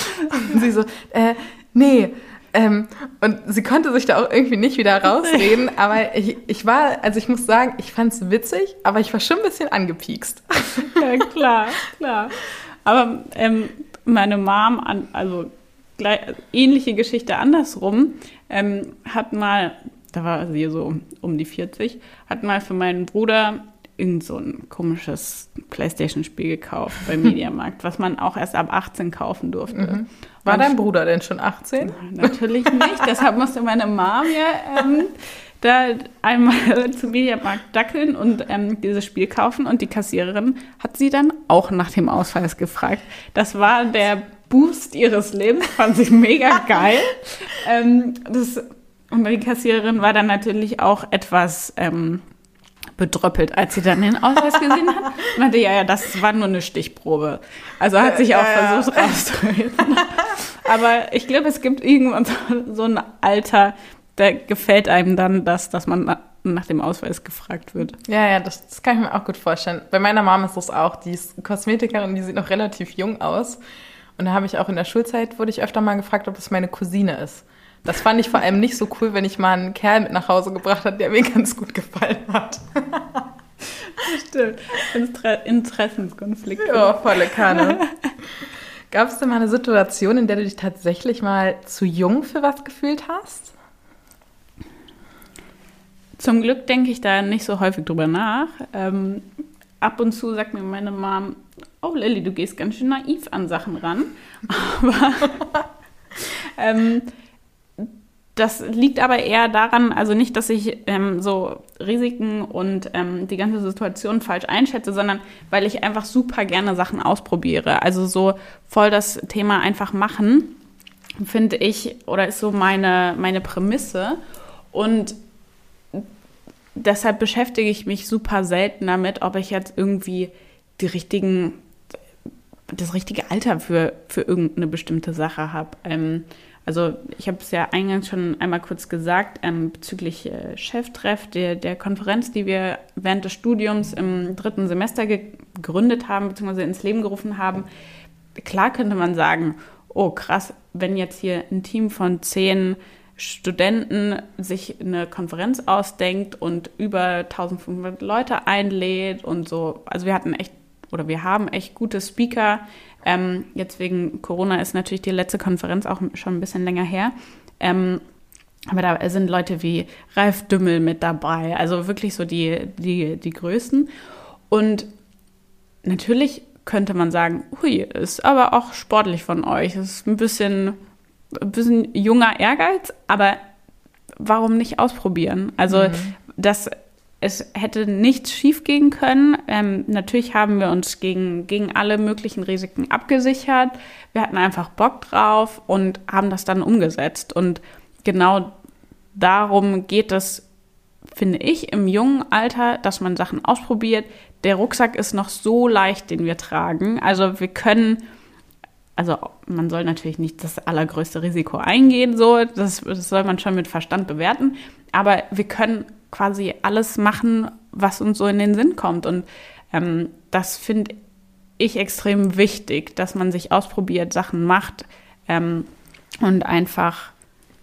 Und sie so, äh, nee. Ähm, und sie konnte sich da auch irgendwie nicht wieder rausreden, aber ich, ich war, also ich muss sagen, ich fand es witzig, aber ich war schon ein bisschen angepiekst. Ja, klar, klar. Aber ähm, meine Mom, an, also gleich, ähnliche Geschichte andersrum, ähm, hat mal, da war sie so um, um die 40, hat mal für meinen Bruder irgend so ein komisches Playstation-Spiel gekauft beim Mediamarkt, was man auch erst ab 18 kaufen durfte. Mhm. War dein Bruder denn schon 18? Natürlich nicht. Deshalb musste meine Mom ja ähm, da einmal zum Mediamarkt dackeln und ähm, dieses Spiel kaufen. Und die Kassiererin hat sie dann auch nach dem Ausweis gefragt. Das war der Boost ihres Lebens, fand sie mega geil. ähm, das, und die Kassiererin war dann natürlich auch etwas ähm, bedröppelt, als sie dann den Ausweis gesehen hat. Und meinte, ja, ja, das war nur eine Stichprobe. Also hat sich auch ja, versucht ja. Aber ich glaube, es gibt irgendwann so ein Alter, da gefällt einem dann das, dass man nach dem Ausweis gefragt wird. Ja, ja, das, das kann ich mir auch gut vorstellen. Bei meiner Mama ist das auch. Die ist Kosmetikerin, die sieht noch relativ jung aus. Und da habe ich auch in der Schulzeit, wurde ich öfter mal gefragt, ob das meine Cousine ist. Das fand ich vor allem nicht so cool, wenn ich mal einen Kerl mit nach Hause gebracht habe, der mir ganz gut gefallen hat. Stimmt. Inter Interessenskonflikte. Ja, volle Kanne. Gab es denn mal eine Situation, in der du dich tatsächlich mal zu jung für was gefühlt hast? Zum Glück denke ich da nicht so häufig drüber nach. Ähm, ab und zu sagt mir meine Mom, oh Lilly, du gehst ganz schön naiv an Sachen ran. Aber ähm, das liegt aber eher daran, also nicht, dass ich ähm, so Risiken und ähm, die ganze Situation falsch einschätze, sondern weil ich einfach super gerne Sachen ausprobiere. Also so voll das Thema einfach machen, finde ich, oder ist so meine, meine Prämisse. Und deshalb beschäftige ich mich super selten damit, ob ich jetzt irgendwie die richtigen, das richtige Alter für, für irgendeine bestimmte Sache habe. Ähm, also ich habe es ja eingangs schon einmal kurz gesagt, ähm, bezüglich äh, Cheftreff, der, der Konferenz, die wir während des Studiums im dritten Semester gegründet haben, beziehungsweise ins Leben gerufen haben. Klar könnte man sagen, oh krass, wenn jetzt hier ein Team von zehn Studenten sich eine Konferenz ausdenkt und über 1500 Leute einlädt und so. Also wir hatten echt, oder wir haben echt gute Speaker, ähm, jetzt wegen Corona ist natürlich die letzte Konferenz auch schon ein bisschen länger her. Ähm, aber da sind Leute wie Ralf Dümmel mit dabei, also wirklich so die, die, die Größten. Und natürlich könnte man sagen, hui, ist aber auch sportlich von euch. Ist ein bisschen, ein bisschen junger Ehrgeiz, aber warum nicht ausprobieren? Also mhm. das es hätte nichts schiefgehen können. Ähm, natürlich haben wir uns gegen, gegen alle möglichen Risiken abgesichert. Wir hatten einfach Bock drauf und haben das dann umgesetzt. Und genau darum geht es, finde ich, im jungen Alter, dass man Sachen ausprobiert. Der Rucksack ist noch so leicht, den wir tragen. Also wir können, also man soll natürlich nicht das allergrößte Risiko eingehen, so, das, das soll man schon mit Verstand bewerten. Aber wir können quasi alles machen, was uns so in den Sinn kommt. Und ähm, das finde ich extrem wichtig, dass man sich ausprobiert, Sachen macht ähm, und einfach,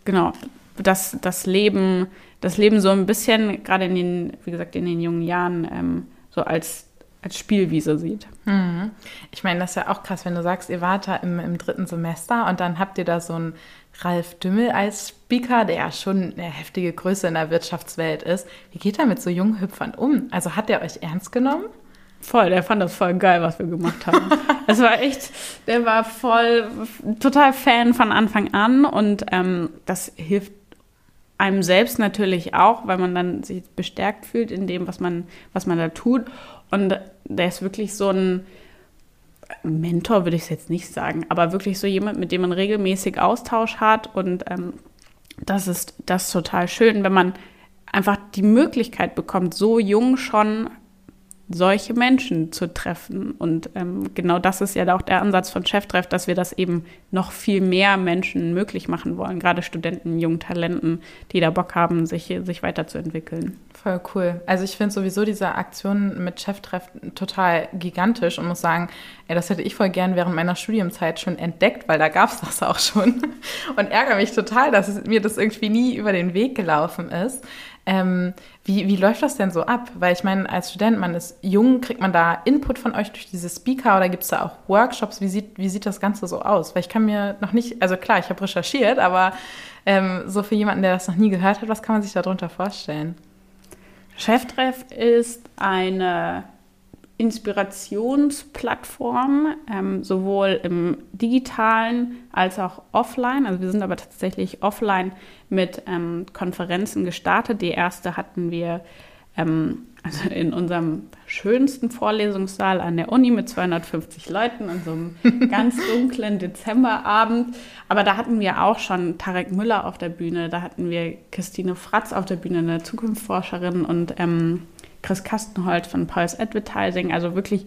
genau, das, das Leben, das Leben so ein bisschen, gerade in den, wie gesagt, in den jungen Jahren, ähm, so als als Spielwiese sieht. Mhm. Ich meine, das ist ja auch krass, wenn du sagst, ihr wart da im, im dritten Semester und dann habt ihr da so ein Ralf Dümmel als Speaker, der ja schon eine heftige Größe in der Wirtschaftswelt ist. Wie geht er mit so jungen Hüpfern um? Also hat er euch ernst genommen? Voll, der fand das voll geil, was wir gemacht haben. es war echt, der war voll, total Fan von Anfang an und ähm, das hilft einem selbst natürlich auch, weil man dann sich bestärkt fühlt in dem, was man, was man da tut. Und der ist wirklich so ein, Mentor würde ich es jetzt nicht sagen, aber wirklich so jemand, mit dem man regelmäßig Austausch hat. Und ähm, das ist das total schön, wenn man einfach die Möglichkeit bekommt, so jung schon solche Menschen zu treffen. Und ähm, genau das ist ja auch der Ansatz von Cheftreff, dass wir das eben noch viel mehr Menschen möglich machen wollen, gerade Studenten, jungen Talenten, die da Bock haben, sich, sich weiterzuentwickeln. Voll cool. Also ich finde sowieso diese Aktion mit Cheftreff total gigantisch und muss sagen, ey, das hätte ich voll gern während meiner Studiumzeit schon entdeckt, weil da gab es das auch schon. Und ärgere mich total, dass mir das irgendwie nie über den Weg gelaufen ist. Ähm, wie, wie läuft das denn so ab? Weil ich meine, als Student, man ist jung, kriegt man da Input von euch durch diese Speaker oder gibt es da auch Workshops? Wie sieht, wie sieht das Ganze so aus? Weil ich kann mir noch nicht, also klar, ich habe recherchiert, aber ähm, so für jemanden, der das noch nie gehört hat, was kann man sich darunter vorstellen? Cheftreff ist eine Inspirationsplattform, ähm, sowohl im digitalen als auch offline. Also wir sind aber tatsächlich offline mit ähm, Konferenzen gestartet. Die erste hatten wir ähm, also in unserem schönsten Vorlesungssaal an der Uni mit 250 Leuten an so einem ganz dunklen Dezemberabend. Aber da hatten wir auch schon Tarek Müller auf der Bühne, da hatten wir Christine Fratz auf der Bühne, eine Zukunftsforscherin und ähm, Chris Kastenholz von Pulse Advertising, also wirklich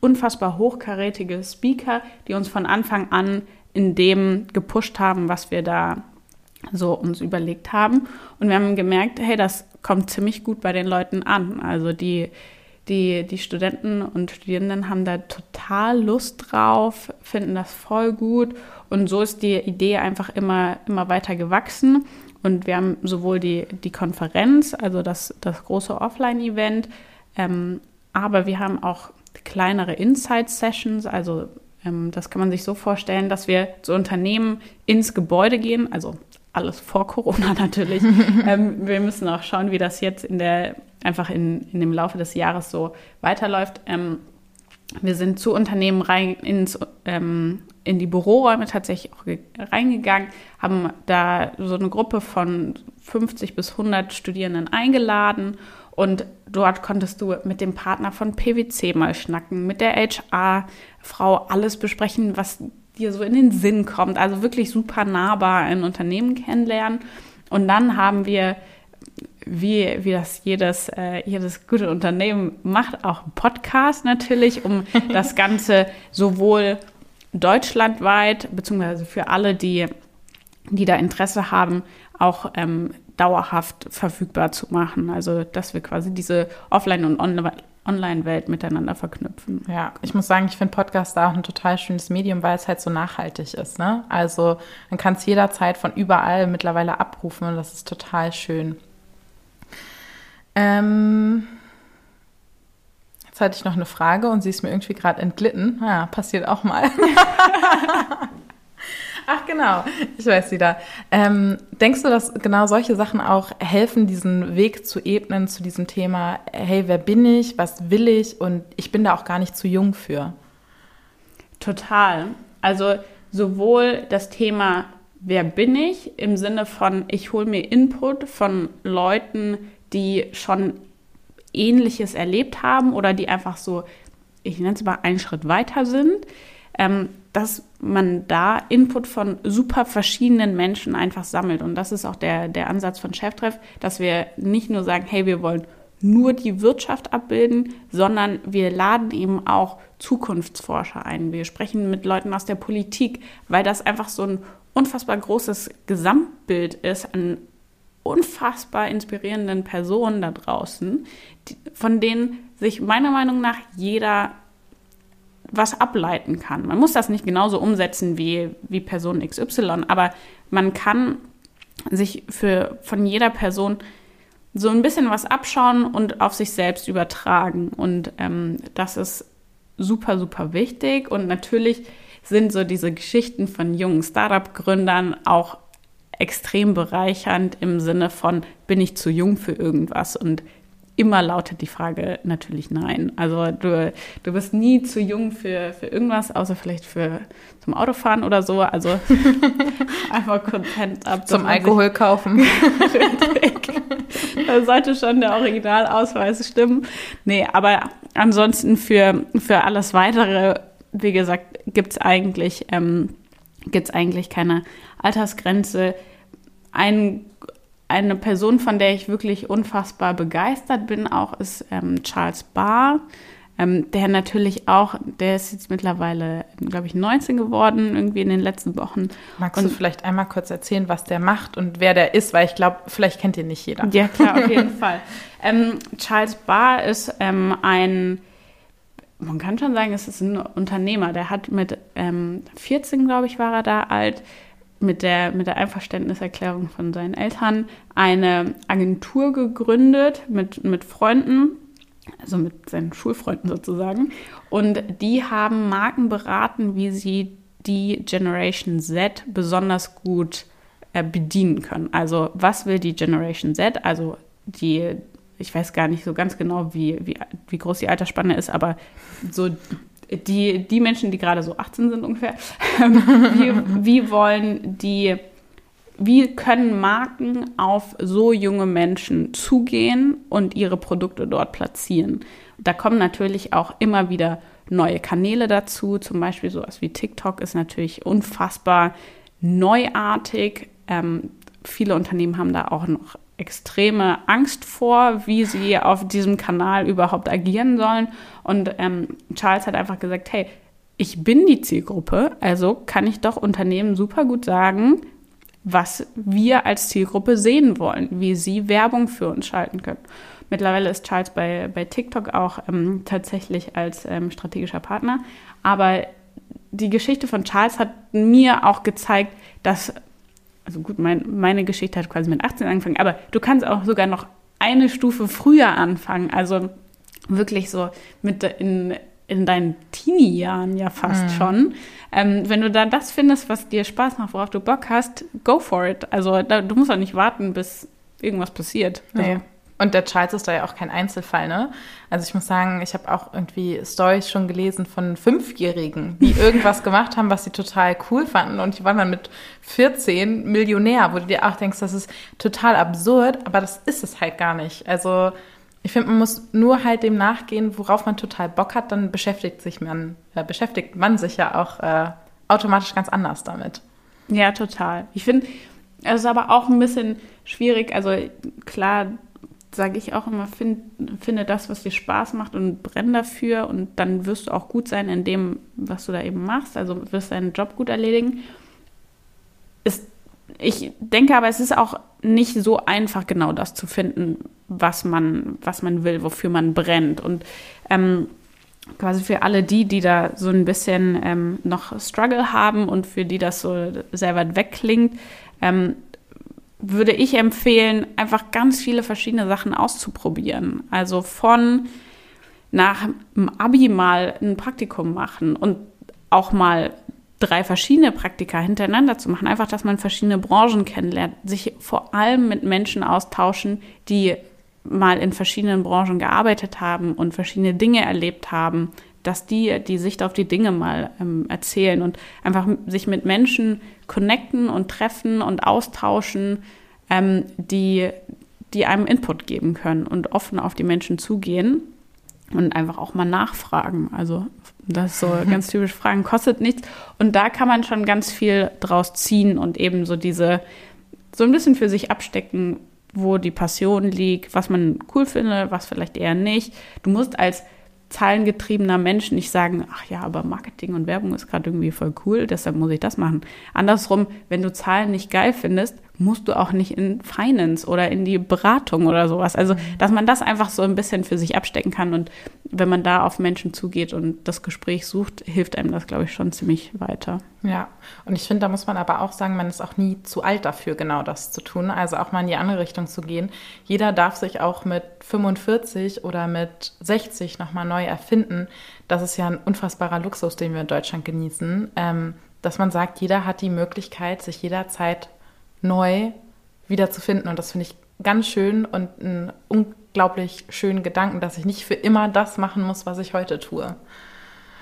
unfassbar hochkarätige Speaker, die uns von Anfang an in dem gepusht haben, was wir da so uns überlegt haben. Und wir haben gemerkt, hey, das kommt ziemlich gut bei den Leuten an. Also die, die, die Studenten und Studierenden haben da total Lust drauf, finden das voll gut. Und so ist die Idee einfach immer, immer weiter gewachsen. Und wir haben sowohl die, die Konferenz, also das, das große Offline-Event, ähm, aber wir haben auch kleinere Insight-Sessions, also ähm, das kann man sich so vorstellen, dass wir zu Unternehmen ins Gebäude gehen, also alles vor Corona natürlich. ähm, wir müssen auch schauen, wie das jetzt in der, einfach in, in dem Laufe des Jahres so weiterläuft. Ähm, wir sind zu Unternehmen rein ins, ähm, in die Büroräume tatsächlich auch reingegangen, haben da so eine Gruppe von 50 bis 100 Studierenden eingeladen und dort konntest du mit dem Partner von PwC mal schnacken, mit der HR-Frau alles besprechen, was dir so in den Sinn kommt. Also wirklich super nahbar ein Unternehmen kennenlernen. Und dann haben wir, wie, wie das jedes, äh, jedes gute Unternehmen macht, auch einen Podcast natürlich, um das Ganze sowohl deutschlandweit, beziehungsweise für alle, die, die da Interesse haben, auch ähm, dauerhaft verfügbar zu machen. Also, dass wir quasi diese Offline- und Online-Welt miteinander verknüpfen. Ja, ich muss sagen, ich finde Podcast da auch ein total schönes Medium, weil es halt so nachhaltig ist. Ne? Also, man kann es jederzeit von überall mittlerweile abrufen und das ist total schön. Ähm, jetzt hatte ich noch eine Frage und sie ist mir irgendwie gerade entglitten. Ja, passiert auch mal. Ach genau, ich weiß wieder. Ähm, denkst du, dass genau solche Sachen auch helfen, diesen Weg zu ebnen zu diesem Thema, hey, wer bin ich, was will ich und ich bin da auch gar nicht zu jung für? Total. Also sowohl das Thema, wer bin ich, im Sinne von, ich hole mir Input von Leuten, die schon ähnliches erlebt haben oder die einfach so, ich nenne es mal, einen Schritt weiter sind. Ähm, dass man da Input von super verschiedenen Menschen einfach sammelt. Und das ist auch der, der Ansatz von Cheftreff, dass wir nicht nur sagen, hey, wir wollen nur die Wirtschaft abbilden, sondern wir laden eben auch Zukunftsforscher ein. Wir sprechen mit Leuten aus der Politik, weil das einfach so ein unfassbar großes Gesamtbild ist an unfassbar inspirierenden Personen da draußen, von denen sich meiner Meinung nach jeder was ableiten kann. Man muss das nicht genauso umsetzen wie, wie Person XY, aber man kann sich für, von jeder Person so ein bisschen was abschauen und auf sich selbst übertragen. Und ähm, das ist super, super wichtig. Und natürlich sind so diese Geschichten von jungen Startup-Gründern auch extrem bereichernd im Sinne von, bin ich zu jung für irgendwas? Und immer lautet die Frage natürlich nein. Also du, du bist nie zu jung für, für irgendwas, außer vielleicht für zum Autofahren oder so. Also einfach Content ab. Zum Alkohol kaufen. da sollte schon der Originalausweis stimmen. Nee, aber ansonsten für, für alles weitere, wie gesagt, gibt es eigentlich, ähm, gibt's eigentlich keine Altersgrenze. Ein eine Person, von der ich wirklich unfassbar begeistert bin, auch ist ähm, Charles Barr, ähm, der natürlich auch, der ist jetzt mittlerweile, glaube ich, 19 geworden, irgendwie in den letzten Wochen. Magst und, du vielleicht einmal kurz erzählen, was der macht und wer der ist, weil ich glaube, vielleicht kennt ihn nicht jeder. Ja, klar, auf jeden Fall. Ähm, Charles Barr ist ähm, ein man kann schon sagen, es ist ein Unternehmer. Der hat mit ähm, 14, glaube ich, war er da alt, mit der, mit der Einverständniserklärung von seinen Eltern eine Agentur gegründet mit, mit Freunden, also mit seinen Schulfreunden sozusagen. Und die haben Marken beraten, wie sie die Generation Z besonders gut äh, bedienen können. Also was will die Generation Z? Also die, ich weiß gar nicht so ganz genau, wie, wie, wie groß die Altersspanne ist, aber so die, die Menschen, die gerade so 18 sind ungefähr, wie, wie wollen die, wie können Marken auf so junge Menschen zugehen und ihre Produkte dort platzieren? Da kommen natürlich auch immer wieder neue Kanäle dazu, zum Beispiel sowas wie TikTok ist natürlich unfassbar neuartig. Ähm, viele Unternehmen haben da auch noch extreme Angst vor, wie sie auf diesem Kanal überhaupt agieren sollen. Und ähm, Charles hat einfach gesagt, hey, ich bin die Zielgruppe, also kann ich doch Unternehmen super gut sagen, was wir als Zielgruppe sehen wollen, wie sie Werbung für uns schalten können. Mittlerweile ist Charles bei, bei TikTok auch ähm, tatsächlich als ähm, strategischer Partner. Aber die Geschichte von Charles hat mir auch gezeigt, dass also gut, mein, meine Geschichte hat quasi mit 18 angefangen, aber du kannst auch sogar noch eine Stufe früher anfangen. Also wirklich so mit in, in deinen Teenie-Jahren ja fast mhm. schon. Ähm, wenn du da das findest, was dir Spaß macht, worauf du Bock hast, go for it. Also da, du musst auch nicht warten, bis irgendwas passiert. Also, nee. Und der Charles ist da ja auch kein Einzelfall, ne? Also ich muss sagen, ich habe auch irgendwie Stories schon gelesen von Fünfjährigen, die irgendwas gemacht haben, was sie total cool fanden. Und die waren dann mit 14 Millionär, wo du dir auch denkst, das ist total absurd, aber das ist es halt gar nicht. Also ich finde, man muss nur halt dem nachgehen, worauf man total Bock hat, dann beschäftigt sich man, äh, beschäftigt man sich ja auch äh, automatisch ganz anders damit. Ja, total. Ich finde, es ist aber auch ein bisschen schwierig. Also klar, sage ich auch immer, find, finde das, was dir Spaß macht und brenn dafür und dann wirst du auch gut sein in dem, was du da eben machst. Also wirst deinen Job gut erledigen. Ist, ich denke aber, es ist auch nicht so einfach, genau das zu finden, was man, was man will, wofür man brennt. Und ähm, quasi für alle die, die da so ein bisschen ähm, noch Struggle haben und für die das so sehr weit weg ähm, würde ich empfehlen, einfach ganz viele verschiedene Sachen auszuprobieren. Also von nach dem Abi mal ein Praktikum machen und auch mal drei verschiedene Praktika hintereinander zu machen. Einfach, dass man verschiedene Branchen kennenlernt, sich vor allem mit Menschen austauschen, die mal in verschiedenen Branchen gearbeitet haben und verschiedene Dinge erlebt haben, dass die die Sicht auf die Dinge mal ähm, erzählen und einfach sich mit Menschen connecten und treffen und austauschen, ähm, die, die einem Input geben können und offen auf die Menschen zugehen und einfach auch mal nachfragen. Also das ist so ganz typisch Fragen kostet nichts und da kann man schon ganz viel draus ziehen und eben so diese so ein bisschen für sich abstecken, wo die Passion liegt, was man cool findet, was vielleicht eher nicht. Du musst als zahlengetriebener Mensch nicht sagen, ach ja, aber Marketing und Werbung ist gerade irgendwie voll cool, deshalb muss ich das machen. Andersrum, wenn du Zahlen nicht geil findest, musst du auch nicht in Finance oder in die Beratung oder sowas. Also, dass man das einfach so ein bisschen für sich abstecken kann und wenn man da auf Menschen zugeht und das Gespräch sucht, hilft einem das, glaube ich, schon ziemlich weiter. Ja, und ich finde, da muss man aber auch sagen, man ist auch nie zu alt dafür, genau das zu tun. Also auch mal in die andere Richtung zu gehen. Jeder darf sich auch mit 45 oder mit 60 nochmal neu erfinden. Das ist ja ein unfassbarer Luxus, den wir in Deutschland genießen. Ähm, dass man sagt, jeder hat die Möglichkeit, sich jederzeit neu wiederzufinden. Und das finde ich ganz schön und einen unglaublich schönen Gedanken, dass ich nicht für immer das machen muss, was ich heute tue.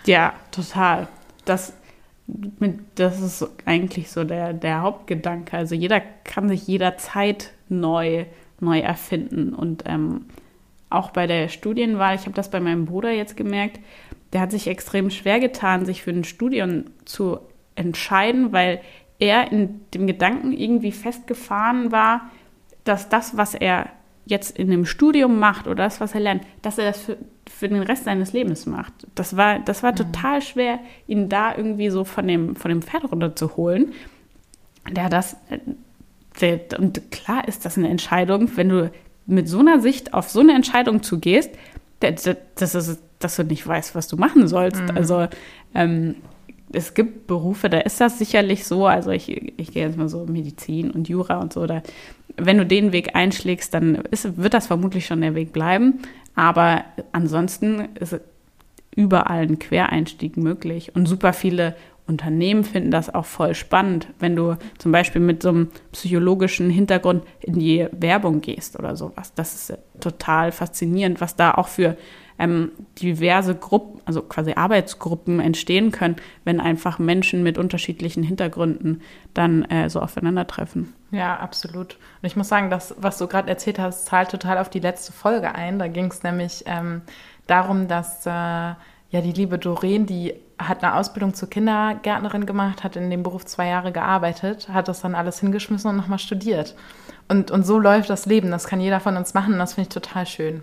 Ja, total. Das, das ist eigentlich so der, der Hauptgedanke. Also jeder kann sich jederzeit neu, neu erfinden. Und ähm, auch bei der Studienwahl, ich habe das bei meinem Bruder jetzt gemerkt, der hat sich extrem schwer getan, sich für ein Studium zu entscheiden, weil er in dem Gedanken irgendwie festgefahren war, dass das, was er jetzt in dem Studium macht oder das, was er lernt, dass er das für, für den Rest seines Lebens macht. Das war, das war mhm. total schwer, ihn da irgendwie so von dem, von dem Pferd runterzuholen. Der das, der, und klar ist das eine Entscheidung, wenn du mit so einer Sicht auf so eine Entscheidung zugehst, das ist, dass du nicht weißt, was du machen sollst. Mhm. Also ähm, es gibt Berufe, da ist das sicherlich so. Also ich, ich gehe jetzt mal so Medizin und Jura und so. Da, wenn du den Weg einschlägst, dann ist, wird das vermutlich schon der Weg bleiben. Aber ansonsten ist überall ein Quereinstieg möglich. Und super viele Unternehmen finden das auch voll spannend, wenn du zum Beispiel mit so einem psychologischen Hintergrund in die Werbung gehst oder sowas. Das ist total faszinierend, was da auch für ähm, diverse Gruppen, also quasi Arbeitsgruppen entstehen können, wenn einfach Menschen mit unterschiedlichen Hintergründen dann äh, so aufeinandertreffen. Ja, absolut. Und ich muss sagen, das, was du gerade erzählt hast, zahlt total auf die letzte Folge ein. Da ging es nämlich ähm, darum, dass äh, ja die liebe Doreen, die hat eine Ausbildung zur Kindergärtnerin gemacht, hat in dem Beruf zwei Jahre gearbeitet, hat das dann alles hingeschmissen und nochmal studiert. Und, und so läuft das Leben. Das kann jeder von uns machen das finde ich total schön.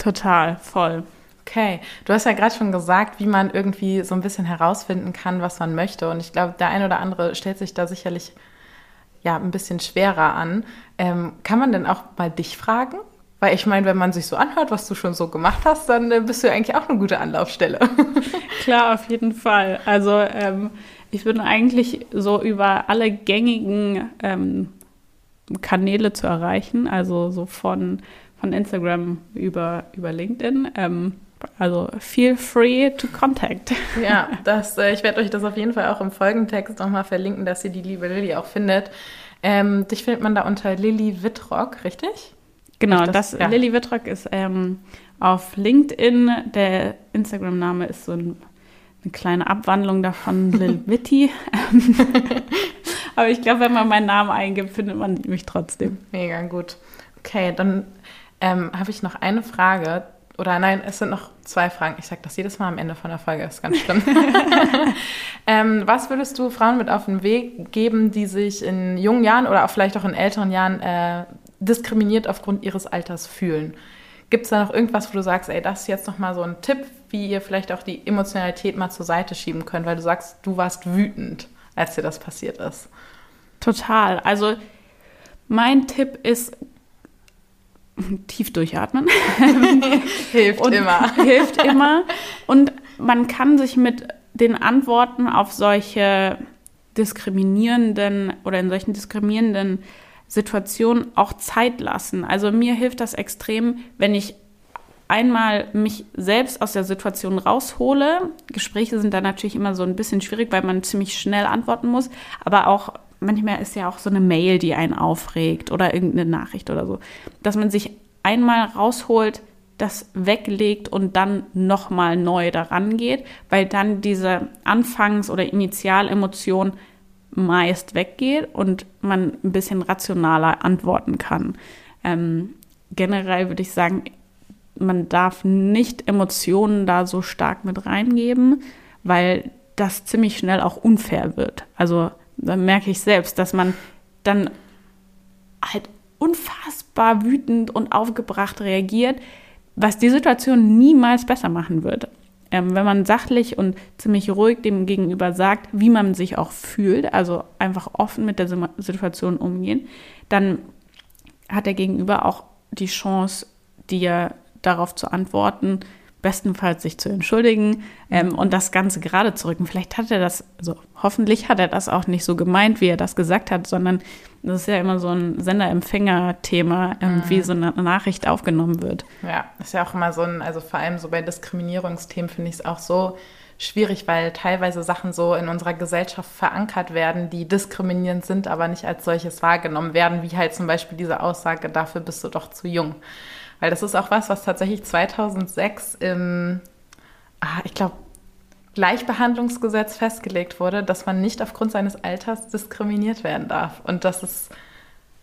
Total, voll. Okay, du hast ja gerade schon gesagt, wie man irgendwie so ein bisschen herausfinden kann, was man möchte. Und ich glaube, der ein oder andere stellt sich da sicherlich ja ein bisschen schwerer an. Ähm, kann man denn auch mal dich fragen? Weil ich meine, wenn man sich so anhört, was du schon so gemacht hast, dann äh, bist du ja eigentlich auch eine gute Anlaufstelle. Klar, auf jeden Fall. Also ähm, ich bin eigentlich so über alle gängigen ähm, Kanäle zu erreichen, also so von von Instagram über, über LinkedIn. Ähm, also feel free to contact. Ja, das, äh, ich werde euch das auf jeden Fall auch im Folgentext nochmal verlinken, dass ihr die liebe Lilly auch findet. Ähm, dich findet man da unter Lilly Wittrock, richtig? Genau, das, das ja. Lilly Wittrock ist ähm, auf LinkedIn. Der Instagram-Name ist so ein, eine kleine Abwandlung davon, Lil Witty. Aber ich glaube, wenn man meinen Namen eingibt, findet man mich trotzdem. Mega gut. Okay, dann ähm, habe ich noch eine Frage. Oder nein, es sind noch zwei Fragen. Ich sage das jedes Mal am Ende von der Folge, das ist ganz schlimm. ähm, was würdest du Frauen mit auf den Weg geben, die sich in jungen Jahren oder auch vielleicht auch in älteren Jahren äh, diskriminiert aufgrund ihres Alters fühlen? Gibt es da noch irgendwas, wo du sagst, ey, das ist jetzt nochmal so ein Tipp, wie ihr vielleicht auch die Emotionalität mal zur Seite schieben könnt, weil du sagst, du warst wütend, als dir das passiert ist? Total. Also mein Tipp ist, tief durchatmen. hilft und immer. Hilft immer. Und man kann sich mit den Antworten auf solche diskriminierenden oder in solchen diskriminierenden Situationen auch Zeit lassen. Also mir hilft das extrem, wenn ich einmal mich selbst aus der Situation raushole. Gespräche sind da natürlich immer so ein bisschen schwierig, weil man ziemlich schnell antworten muss, aber auch manchmal ist ja auch so eine Mail, die einen aufregt oder irgendeine Nachricht oder so, dass man sich einmal rausholt, das weglegt und dann nochmal neu daran geht, weil dann diese Anfangs- oder Initialemotion meist weggeht und man ein bisschen rationaler antworten kann. Ähm, generell würde ich sagen, man darf nicht Emotionen da so stark mit reingeben, weil das ziemlich schnell auch unfair wird. Also dann merke ich selbst, dass man dann halt unfassbar wütend und aufgebracht reagiert, was die Situation niemals besser machen wird. Ähm, wenn man sachlich und ziemlich ruhig dem Gegenüber sagt, wie man sich auch fühlt, also einfach offen mit der Situation umgehen, dann hat der Gegenüber auch die Chance, dir darauf zu antworten, bestenfalls sich zu entschuldigen ähm, und das Ganze gerade zu rücken. Vielleicht hat er das, also hoffentlich hat er das auch nicht so gemeint, wie er das gesagt hat, sondern das ist ja immer so ein Sender-Empfänger-Thema, ähm, mhm. wie so eine Nachricht aufgenommen wird. Ja, ist ja auch immer so ein, also vor allem so bei Diskriminierungsthemen finde ich es auch so schwierig, weil teilweise Sachen so in unserer Gesellschaft verankert werden, die diskriminierend sind, aber nicht als solches wahrgenommen werden, wie halt zum Beispiel diese Aussage, dafür bist du doch zu jung. Weil das ist auch was, was tatsächlich 2006 im, ah, ich glaube, Gleichbehandlungsgesetz festgelegt wurde, dass man nicht aufgrund seines Alters diskriminiert werden darf. Und das ist,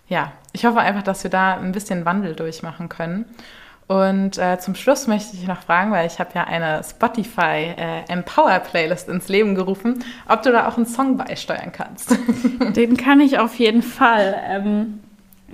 ja, ich hoffe einfach, dass wir da ein bisschen Wandel durchmachen können. Und äh, zum Schluss möchte ich noch fragen, weil ich habe ja eine Spotify äh, Empower Playlist ins Leben gerufen, ob du da auch einen Song beisteuern kannst. Den kann ich auf jeden Fall. Ähm,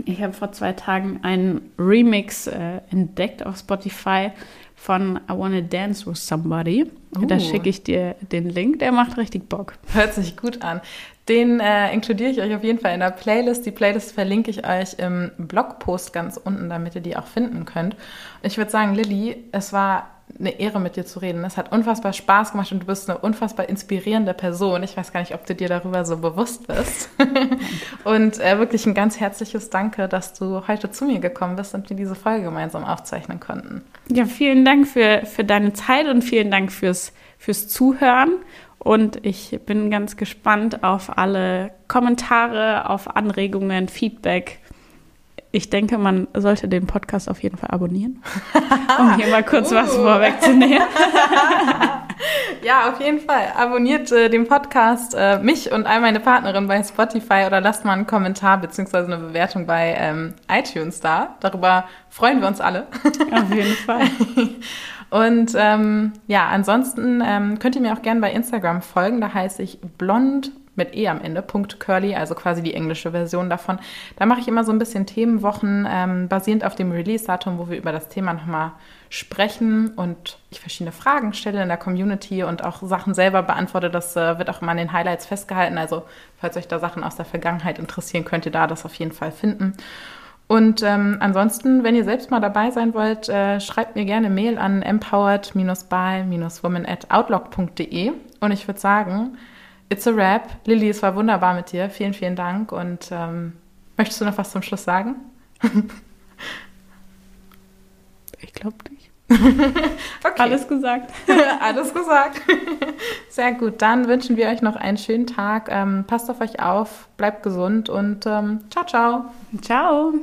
ich habe vor zwei Tagen einen Remix äh, entdeckt auf Spotify von I Wanna Dance with Somebody. Uh. Da schicke ich dir den Link, der macht richtig Bock. Hört sich gut an. Den äh, inkludiere ich euch auf jeden Fall in der Playlist. Die Playlist verlinke ich euch im Blogpost ganz unten, damit ihr die auch finden könnt. Ich würde sagen, Lilly, es war eine Ehre, mit dir zu reden. Es hat unfassbar Spaß gemacht und du bist eine unfassbar inspirierende Person. Ich weiß gar nicht, ob du dir darüber so bewusst bist. und äh, wirklich ein ganz herzliches Danke, dass du heute zu mir gekommen bist und wir diese Folge gemeinsam aufzeichnen konnten. Ja, vielen Dank für, für deine Zeit und vielen Dank fürs, fürs Zuhören. Und ich bin ganz gespannt auf alle Kommentare, auf Anregungen, Feedback ich denke, man sollte den Podcast auf jeden Fall abonnieren, um hier mal kurz uh. was vorwegzunehmen. ja, auf jeden Fall. Abonniert äh, den Podcast, äh, mich und all meine Partnerinnen bei Spotify oder lasst mal einen Kommentar bzw. eine Bewertung bei ähm, iTunes da. Darüber freuen wir uns alle. auf jeden Fall. Und ähm, ja, ansonsten ähm, könnt ihr mir auch gerne bei Instagram folgen. Da heiße ich blond mit E am Ende, Punkt Curly, also quasi die englische Version davon. Da mache ich immer so ein bisschen Themenwochen, ähm, basierend auf dem Release-Datum, wo wir über das Thema nochmal sprechen und ich verschiedene Fragen stelle in der Community und auch Sachen selber beantworte. Das äh, wird auch immer in den Highlights festgehalten. Also, falls euch da Sachen aus der Vergangenheit interessieren, könnt ihr da das auf jeden Fall finden. Und ähm, ansonsten, wenn ihr selbst mal dabei sein wollt, äh, schreibt mir gerne Mail an empowered-by-woman at outlook.de. Und ich würde sagen, It's a Rap. Lilly, es war wunderbar mit dir. Vielen, vielen Dank. Und ähm, möchtest du noch was zum Schluss sagen? ich glaube nicht. okay. Alles gesagt. Alles gesagt. Sehr gut. Dann wünschen wir euch noch einen schönen Tag. Ähm, passt auf euch auf, bleibt gesund und ähm, ciao, ciao. Ciao.